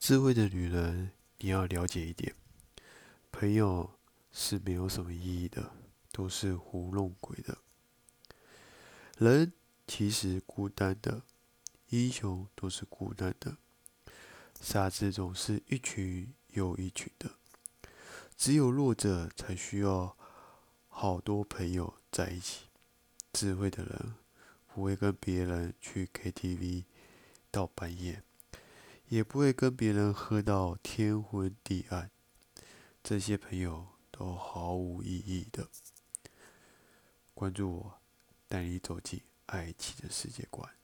智慧的女人，你要了解一点，朋友是没有什么意义的，都是糊弄鬼的。人其实孤单的，英雄都是孤单的，傻子总是一群又一群的。只有弱者才需要好多朋友在一起。智慧的人不会跟别人去 KTV 到半夜，也不会跟别人喝到天昏地暗。这些朋友都毫无意义的。关注我，带你走进爱情的世界观。